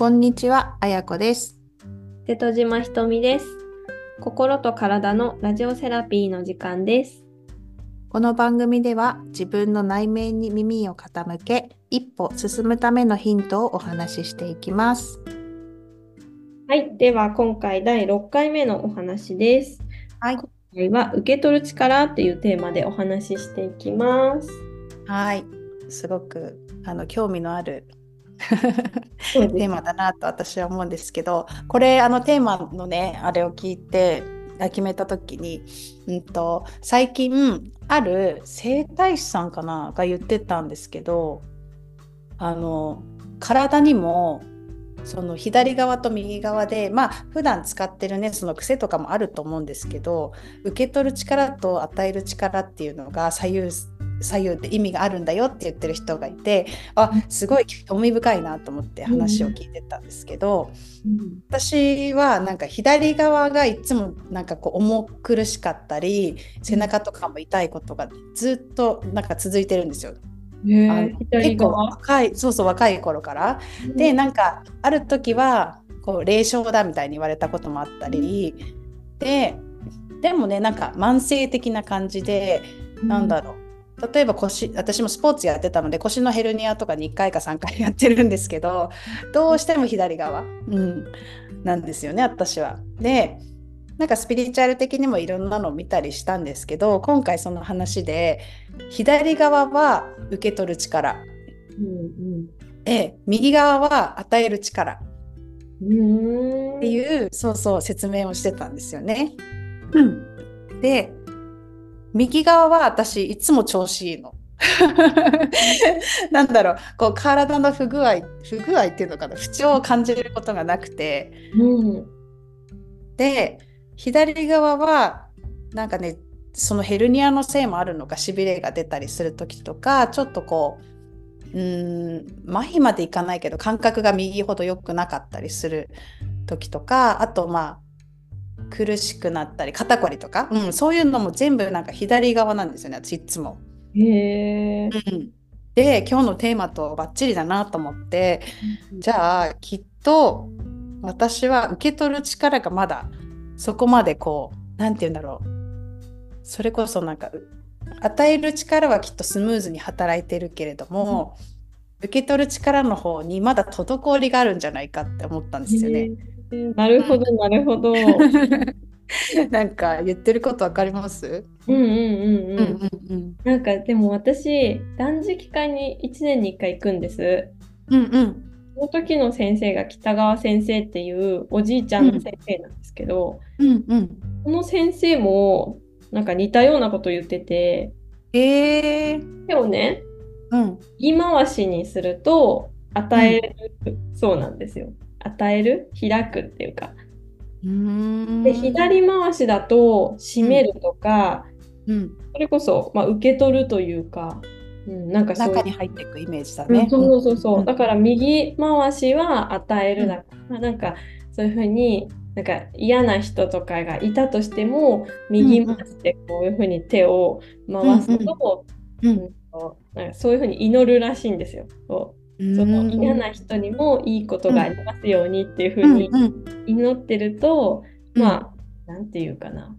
こんにちは、あやこです。瀬戸島ひとみです。心と体のラジオセラピーの時間です。この番組では自分の内面に耳を傾け、一歩進むためのヒントをお話ししていきます。はい、では今回第6回目のお話です。はい。今回は受け取る力っていうテーマでお話ししていきます。はい。すごくあの興味のあるテーマだなと私は思うんですけど、これあのテーマのね、あれを聞いて決めた時に、うんと最近ある整体師さんかなが言ってたんですけど、あの体にもその左側と右側でまあ普段使ってるねその癖とかもあると思うんですけど受け取る力と与える力っていうのが左右左右って意味があるんだよって言ってる人がいてあすごい興味深いなと思って話を聞いてたんですけど、うん。私はなんか左側がいつもなんかこう重苦しかったり背中とかも痛いことがずっとなんか続いてるんですよ。結構若いそうそう若い頃から。でなんかある時はこう霊障だみたいに言われたこともあったり。ででもねなんか慢性的な感じでなんだろう例えば腰私もスポーツやってたので腰のヘルニアとかに1回か3回やってるんですけどどうしても左側、うん、なんですよね私は。でなんかスピリチュアル的にもいろんなのを見たりしたんですけど今回その話で左側は受け取る力。うんで右側は与える力。っていうそうそう説明をしてたんですよね。うん、で右側は私いつも調子いいの。なんだろう。こう体の不具合不具合っていうのかな。不調を感じることがなくて。うん。で左側はなんかねそのヘルニアのせいもあるのかしびれが出たりする時とかちょっとこううーん麻痺までいかないけど感覚が右ほど良くなかったりする時とかあとまあ苦しくなったり肩こりとか、うん、そういうのも全部なんか左側なんですよね私いつも。へーうん。で今日のテーマとバッチリだなと思ってじゃあきっと私は受け取る力がまだそこまでこう何て言うんだろう。それこそなんかう与える力はきっとスムーズに働いてるけれども、受け取る力の方にまだ滞りがあるんじゃないかって思ったんですよね。なるほどなるほど。なんか言ってることわかります？うんうんうんうん。うんなんかでも私断食会に1年に1回行くんです。うんうんその時の先生が北川先生っていうおじいちゃんの先生なんですけど、うんうん。この先生もなんか似たようなこと言っててえー、手をねうん右回しにすると与える、そうなんですよ。与える？開くっていうか。で左回しだと締めるとか、うんそれこそ、まあ、受け取るというか、うん、なんかそういう中に入っていくイメージだね。うんそうそうそう。うんだから右回しは与えるだから、なんかそういうふうになんか嫌な人とかがいたとしても右回してこういうふうに手を回すと、うんうんとなんかそういうふうに祈るらしいんですよ。そうその嫌な人にもいいことがありますようにっていうふうにうんうん祈ってると、うんまあなんていうかな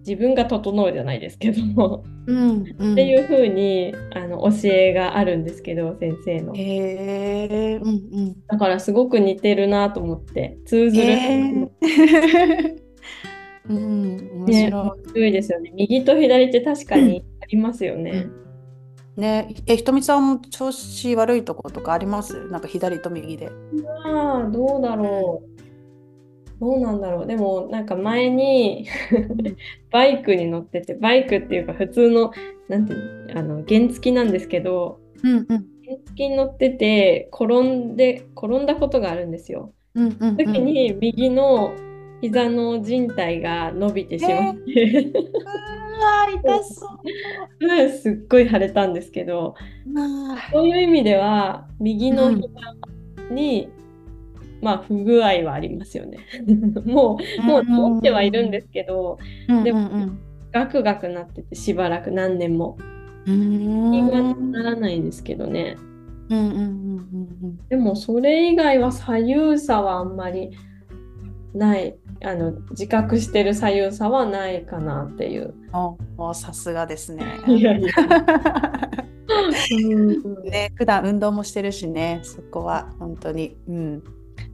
自分が整うじゃないですけども、うんうんっていうふうにあの教えがあるんですけど先生の。へえうんうんだからすごく似てるなと思って通ずる。うん面ね、白面白いですよね。右と左って確かにありますよい。ね。ねえひとみさんも調子悪いところとかあります？なんか左と右で。まあどうだろう。どうなんだろう。でもなんか前にバイクに乗っててバイクっていうか普通のなんていうのあの原付なんですけどうんうん原付に乗ってて転んで転んだことがあるんですよ。うんうんうん。時に右の膝の靭帯が伸びてしまって、うわ痛そう。う んすっごい腫れたんですけど、まあそういう意味では右の膝に、まあ不具合はありますよね。もうもう治ってはいるんですけど、でもうんガクガクなっててしばらく何年も。うんうん気がならないんですけどね。うんうんうんうんでもそれ以外は左右差はあんまりない。あの自覚してる左右差はないかなっていう。おおさすがですね。いや ね普段運動もしてるしね。そこは本当に。うん。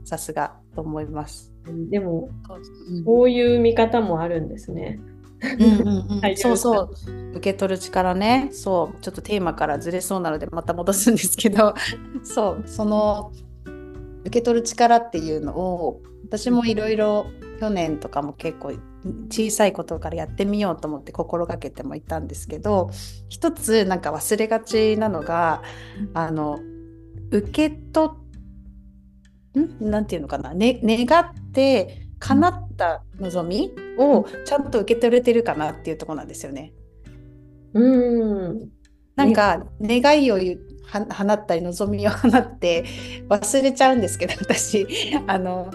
さすがと思います。でもうんこういう見方もあるんですね。うんうんうん。はいそうそう。受け取る力ね。そう。ちょっとテーマからずれそうなのでまた戻すんですけど。そう。その受け取る力っていうのを私もいろいろ去年とかも結構小さいことからやってみようと思って心がけてもいたんですけど一つなんか忘れがちなのがあの受け取ん？なんていうのかな、ね、願って叶った望みをちゃんと受け取れてるかなっていうところなんですよね。うん。なんか願いを言うは放ったり望みを放って忘れちゃうんですけど私。あの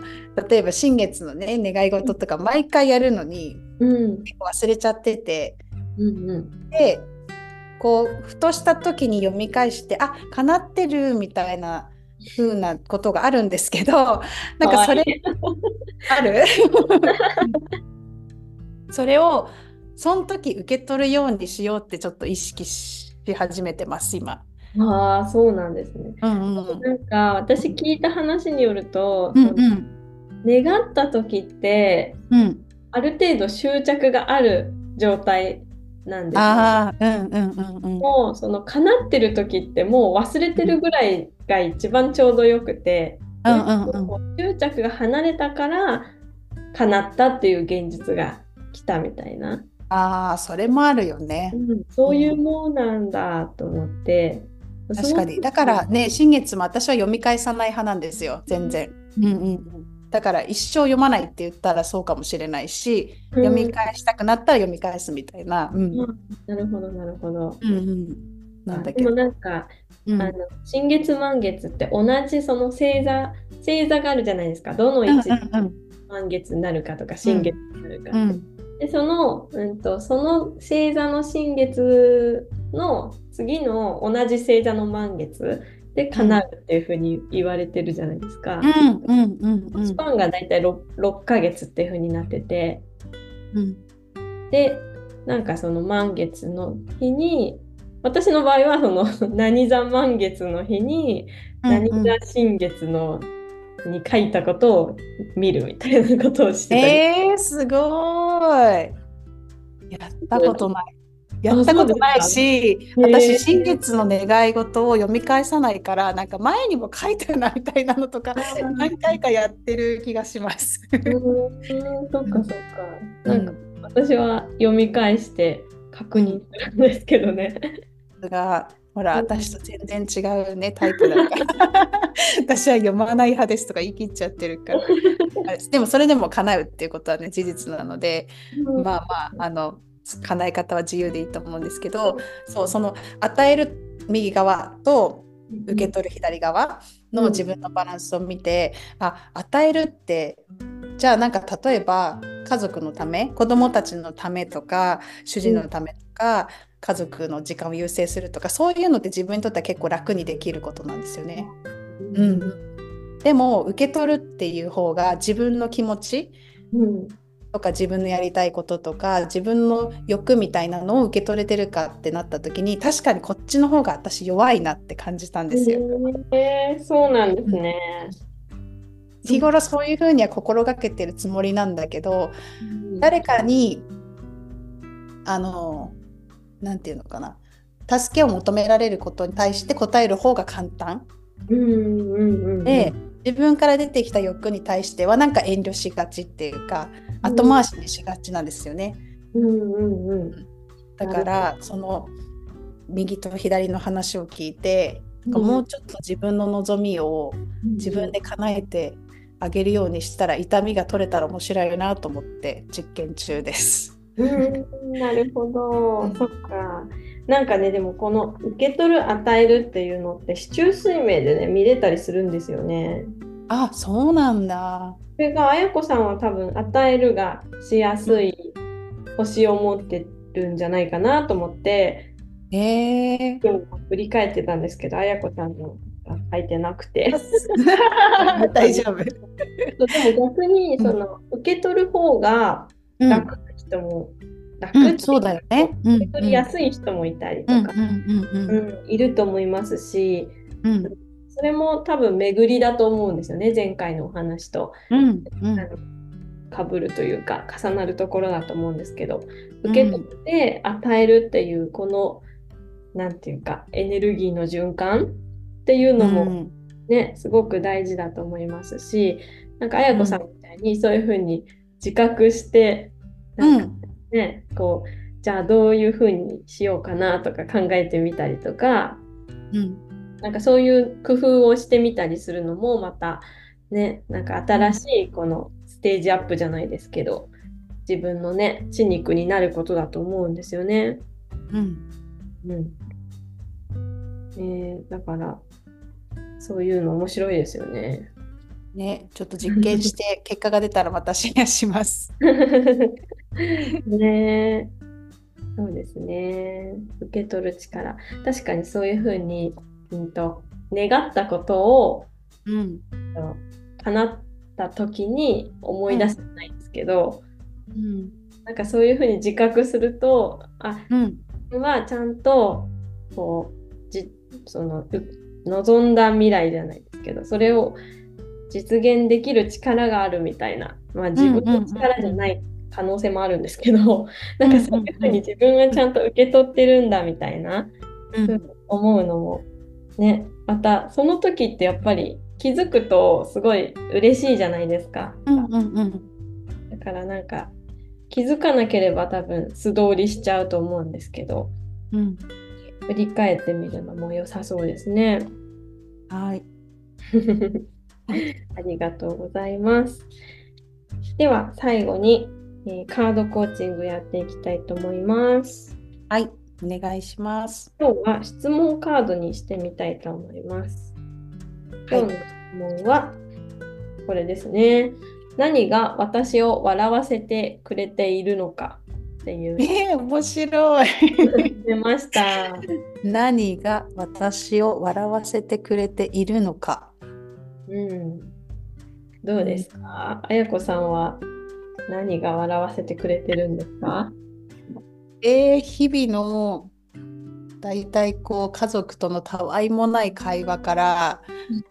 例えば新月のね願い事とか毎回やるのにうん。結構忘れちゃってて。うんうん。でこうふとした時に読み返してあ叶ってるみたいな風なことがあるんですけど なんかそれある？それをその時受け取るようにしようってちょっと意識し始めてます今。ああ、そうなんですね。うんうん。なんか私聞いた話によると、うんうん。願った時ってうん。ある程度執着がある状態なんですよ。ああうんうんうんうん。もうその叶ってる時ってもう忘れてるぐらいが一番ちょうどよくて、うんうんうん。執着が離れたから叶ったっていう現実が来たみたいな、ああそれもあるよね。そういうもんなんだと思って、確かに。だからね新月も私は読み返さない派なんですよ。全然。うんうんうん。だから一生読まないって言ったらそうかもしれないし、うん。読み返したくなったら読み返すみたいな。うん。うん。なるほどなるほど。うんうん、なんだでもけど。なんか、うん。あの新月満月って同じその星座星座があるじゃないですか。どの位置満月になるかとか新月になるか、うん。でその、うん、とその星座の新月の次の同じ星座の満月で叶うっていうふうに言われてるじゃないですか。うんうんうんうんスパンがだいたい 6, 6ヶ月っていうふうになっててうんでなんかその満月の日に私の場合はその 何座満月の日に何座新月のに書いたことを見るみたいなことをしてたり、えー、すごーい。やったことない。やったことないし、私、新月の願い事を読み返さないから、なんか前にも書いてるなみたいなのとか、何回かやってる気がします。うそっかそっか。なんか私は読み返して確認するんですけどね。が、ほら、私と全然違うね、タイプだから。私は読まない派ですとか言い切っちゃってるから。でも、それでも叶うっていうことはね、事実なので、まあまあ、あの、叶え方は自由でいいと思うんですけど、そう、その与える右側と受け取る左側の自分のバランスを見て、あ、与えるって、じゃあなんか例えば家族のため、子供たちのためとか、主人のためとか、家族の時間を優先するとか、そういうのって自分にとっては結構楽にできることなんですよね。うん、でも受け取るっていう方が自分の気持ちうんとか自分のやりたいこととか自分の欲みたいなのを受け取れてるかってなった時に確かにこっちの方が私弱いなって感じたんですよ。へーそうなんですね。日頃そういうふうには心がけてるつもりなんだけど誰かにあのなんていうのかな助けを求められることに対して答える方が簡単うんうんうんで自分から出てきた欲に対してはなんか遠慮しがちっていうか後回しにしがちなんですよね。うんうんうんだからその右と左の話を聞いて、うんもうちょっと自分の望みを自分で叶えてあげるようにしたら痛みが取れたら面白いなと思って実験中です。うんなるほど、うんそっか。なんかね、でもこの受け取る、与えるっていうのって、市中水明でね、見れたりするんですよね。あそうなんだ。それが、あやこさんは多分、与えるがしやすい星を持ってるんじゃないかなと思って、へえ今日振り返ってたんですけど、あやこさんの書いてなくて。大丈夫。でも逆にその、受け取る方が楽な人も、楽うん、そうだよね。受け取りやすい人もいたりとか、いると思いますし、うん、それも多分巡りだと思うんですよね前回のお話と、うんかぶるというか重なるところだと思うんですけど。受け取って与えるっていうこの何て言うかエネルギーの循環っていうのもね、すごく大事だと思いますしなんか綾子さんみたいにそういうふうに自覚してなんかね、こうじゃあどういうふうにしようかなとか考えてみたりとか、うん、なんかそういう工夫をしてみたりするのもまたねなんか新しいこのステージアップじゃないですけど自分のね血肉になることだと思うんですよね。うんうんえー、だからそういうの面白いですよね。ね、ちょっと実験して 結果が出たらまたシェアします。ねそうですね。受け取る力。確かにそういうふうに、うんと、願ったことを、うん、叶った時に思い出せないんですけど、うん、なんかそういうふうに自覚すると、あ、うん、はちゃんとこうじその望んだ未来じゃないですけど、それを実現できる力があるみたいな、まあ、自分の力じゃない可能性もあるんですけど、なんかそういうふうに自分がちゃんと受け取ってるんだみたいな、うん、思うのもねまたその時ってやっぱり気づくとすごい嬉しいじゃないですか。うんうんうん、だからなんか気づかなければ多分素通りしちゃうと思うんですけど、うん、振り返ってみるのも良さそうですね。はい。ありがとうございます。では最後に、えー、カードコーチングやっていきたいと思います。はい、お願いします。今日は質問カードにしてみたいと思います。今日の質問はこれですね。何が私を笑わせてくれているのかっていう。えー、面白い。出ました。何が私を笑わせてくれているのか。うん、どうですか、あやこさんは何が笑わせてくれてるんですか？えー、日々のだいたいこう家族とのたわいもない会話から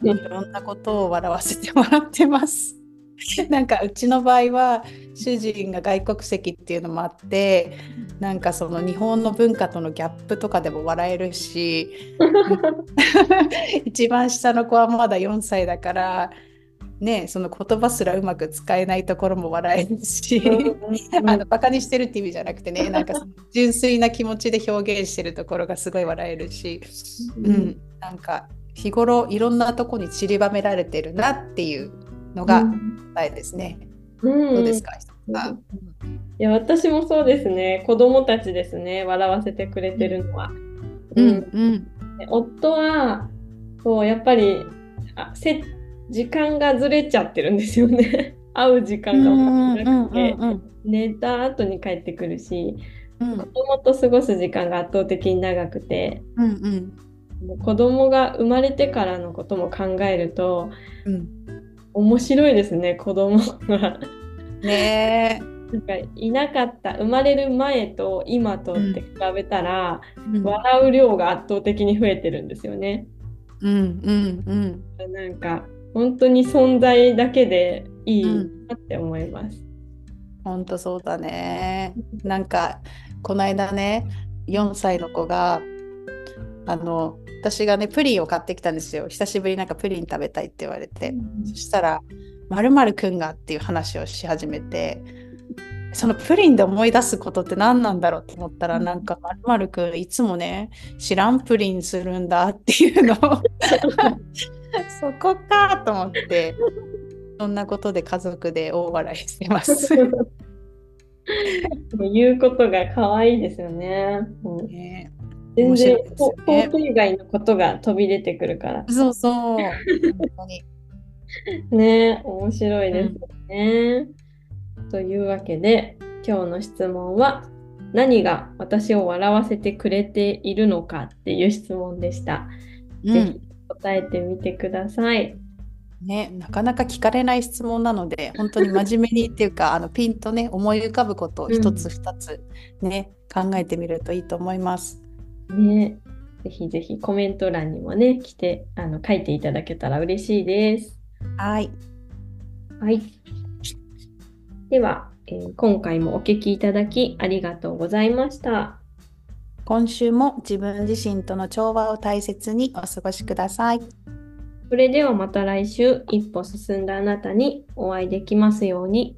いろんなことを笑わせてもらってます。なんかうちの場合は主人が外国籍っていうのもあってなんかその日本の文化とのギャップとかでも笑えるし 一番下の子はまだ4歳だからねその言葉すらうまく使えないところも笑えるし あのバカにしてるって意味じゃなくてねなんか純粋な気持ちで表現してるところがすごい笑えるし、うん、なんか日頃いろんなとこに散りばめられてるなっていうのが答えですね。うん、どうですか、いや私もそうですね。子供たちですね。笑わせてくれてるのは。うん。うん、夫はそうやっぱりあせ時間がずれちゃってるんですよね。会う時間がなくて、寝た後に帰ってくるし、うん、子供と過ごす時間が圧倒的に長くて、うんうん、子供が生まれてからのことも考えると、うん、面白いですね子供が。ね なんかいなかった生まれる前と今とって比べたら、うん、笑う量が圧倒的に増えてるんですよね。うんうんうん、なんか本当に存在だけでいいなって思います。本当そうだね。なんかこの間ね4歳の子があの私がねプリンを買ってきたんですよ。久しぶりなんかプリン食べたいって言われて、うん、そしたら「まるくんが」っていう話をし始めてそのプリンで思い出すことって何なんだろうと思ったら、うん、なんかまるくんいつもね知らんプリンするんだっていうのを そこかと思ってそんなことで家族で大笑いしてます。言うことが可愛いですよね。うん、ね全然トーク以外のことが飛び出てくるから。そうそう。本当に ね面白いですね、うん。というわけで今日の質問は何が私を笑わせてくれているのかっていう質問でした。うん、ぜひ答えてみてください。ね、なかなか聞かれない質問なので、本当に真面目にっていうか、あのピンとね、思い浮かぶことを一つ二つね、考えてみるといいと思います。ね、ぜひぜひコメント欄にもね、来てあの書いていただけたら嬉しいです。はい。はい。では、えー今回もお聞きいただきありがとうございました。今週も自分自身との調和を大切にお過ごしください。それではまた来週、一歩進んだあなたにお会いできますように。